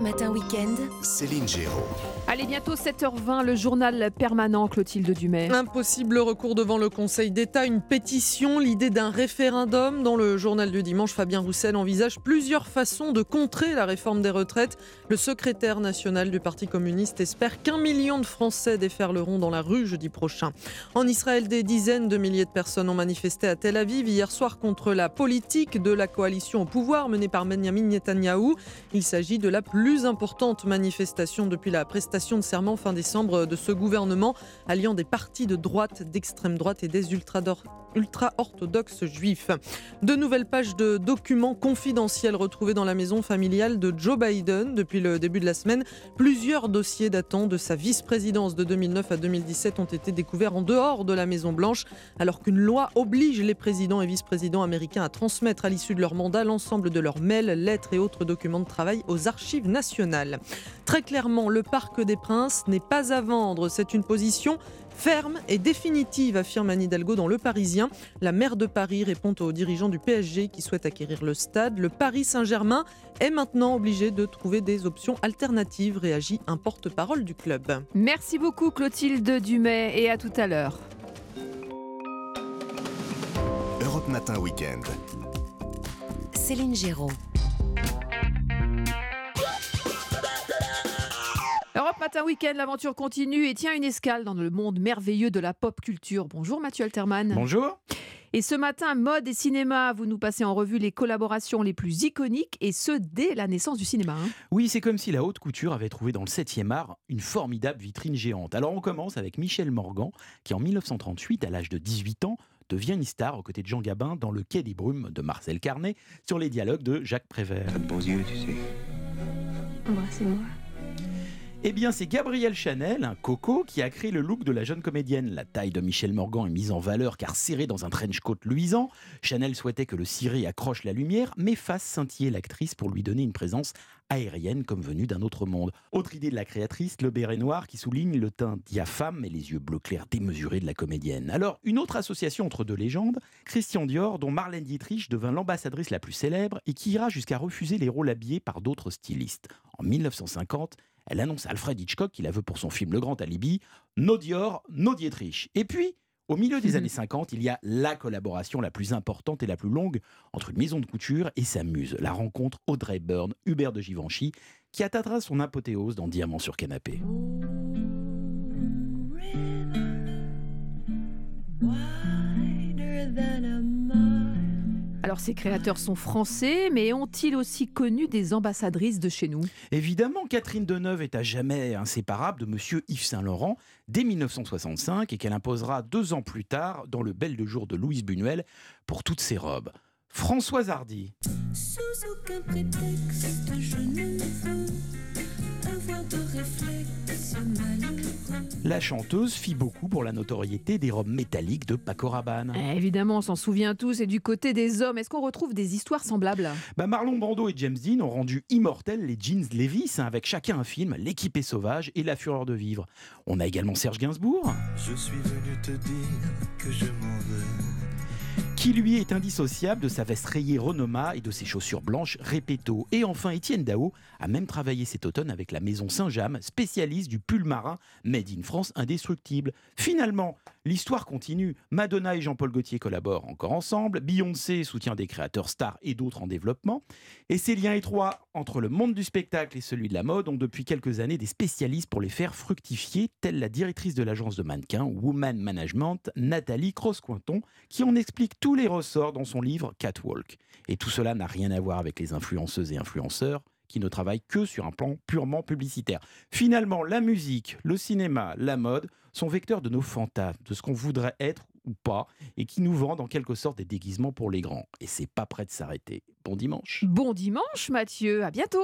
Matin Weekend. Céline Géraud. Allez, bientôt 7h20, le journal permanent Clotilde Dumais. Impossible recours devant le Conseil d'État, une pétition, l'idée d'un référendum. Dans le journal du dimanche, Fabien Roussel envisage plusieurs façons de contrer la réforme des retraites. Le secrétaire national du Parti communiste espère qu'un million de Français déferleront dans la rue jeudi prochain. En Israël, des dizaines de milliers de personnes ont manifesté à Tel Aviv hier soir contre la politique de la coalition au pouvoir menée par Benjamin Netanyahou. Il s'agit de la plus importante manifestation depuis la prestation de serment fin décembre de ce gouvernement, alliant des partis de droite, d'extrême droite et des ultra-orthodoxes juifs. De nouvelles pages de documents confidentiels retrouvés dans la maison familiale de Joe Biden depuis le début de la semaine. Plusieurs dossiers datant de sa vice-présidence de 2009 à 2017 ont été découverts en dehors de la Maison Blanche, alors qu'une loi oblige les présidents et vice-présidents américains à transmettre à l'issue de leur mandat l'ensemble de leurs mails, lettres et autres documents de travail aux archives nationales. Très clairement, le Parc des Princes n'est pas à vendre. C'est une position ferme et définitive, affirme Anne Hidalgo dans Le Parisien. La maire de Paris répond aux dirigeants du PSG qui souhaitent acquérir le stade. Le Paris Saint-Germain est maintenant obligé de trouver des options alternatives, réagit un porte-parole du club. Merci beaucoup Clotilde Dumais et à tout à l'heure. Europe Matin Weekend. Céline Géraud. Europe Matin Week-end, l'aventure continue et tient une escale dans le monde merveilleux de la pop culture. Bonjour Mathieu Alterman. Bonjour. Et ce matin, mode et cinéma, vous nous passez en revue les collaborations les plus iconiques et ce dès la naissance du cinéma. hein. Oui, c'est comme si la haute couture avait trouvé dans le 7e art une formidable vitrine géante. Alors on commence avec Michel Morgan, qui en 1938, à l'âge de 18 ans, devient une star aux côtés de Jean Gabin dans Le Quai des Brumes de Marcel Carnet sur les dialogues de Jacques Prévert. T'as de beaux yeux, tu sais. Embrassez-moi. Eh bien, c'est Gabriel Chanel, un coco, qui a créé le look de la jeune comédienne. La taille de Michel Morgan est mise en valeur car serrée dans un trench coat luisant. Chanel souhaitait que le ciré accroche la lumière, mais fasse scintiller l'actrice pour lui donner une présence aérienne comme venue d'un autre monde. Autre idée de la créatrice, le béret noir qui souligne le teint diaphane et les yeux bleus clairs démesurés de la comédienne. Alors, une autre association entre deux légendes, Christian Dior, dont Marlène Dietrich devint l'ambassadrice la plus célèbre et qui ira jusqu'à refuser les rôles habillés par d'autres stylistes. En 1950, elle annonce à Alfred Hitchcock qu'il la veut pour son film Le Grand Alibi, No Dior, No Dietrich. Et puis, au milieu des Mhm. années 50, il y a la collaboration la plus importante et la plus longue entre une maison de couture et sa muse, la rencontre Audrey Byrne, Hubert de Givenchy, qui atteindra son apothéose dans Diamant sur canapé. Alors ces créateurs sont français, mais ont-ils aussi connu des ambassadrices de chez nous? Évidemment, Catherine Deneuve est à jamais inséparable de Monsieur Yves Saint-Laurent dès 1965 et qu'elle imposera deux ans plus tard dans le Bel de jour de Louise Buñuel pour toutes ses robes. Françoise Hardy, Sous aucun prétexte, je ne veux avoir de réflexe. La chanteuse fit beaucoup pour la notoriété des robes métalliques de Paco Rabanne. Eh, Évidemment, on s'en souvient tous. Et du côté des hommes, est-ce qu'on retrouve des histoires semblables? Bah, Marlon Brando et James Dean ont rendu immortels les jeans Levis hein, avec chacun un film, L'équipe est sauvage et La fureur de vivre. On a également Serge Gainsbourg, Je suis venu te dire que je m'en veux. Qui lui est indissociable de sa veste rayée Renoma et de ses chaussures blanches Repetto. Et enfin, Étienne Dao a même travaillé cet automne avec la maison Saint-James, spécialiste du pull marin Made in France indestructible. Finalement, l'histoire continue. Madonna et Jean-Paul Gaultier collaborent encore ensemble. Beyoncé soutient des créateurs stars et d'autres en développement. Et ces liens étroits entre le monde du spectacle et celui de la mode ont depuis quelques années des spécialistes pour les faire fructifier, telle la directrice de l'agence de mannequins Woman Management, Nathalie Cross-Cointon, qui en explique tous les ressorts dans son livre Catwalk. Et tout cela n'a rien à voir avec les influenceuses et influenceurs qui ne travaillent que sur un plan purement publicitaire. Finalement, la musique, le cinéma, la mode sont vecteurs de nos fantasmes, de ce qu'on voudrait être ou pas, et qui nous vendent en quelque sorte des déguisements pour les grands. Et c'est pas prêt de s'arrêter. Bon dimanche. Bon dimanche, Mathieu. À bientôt.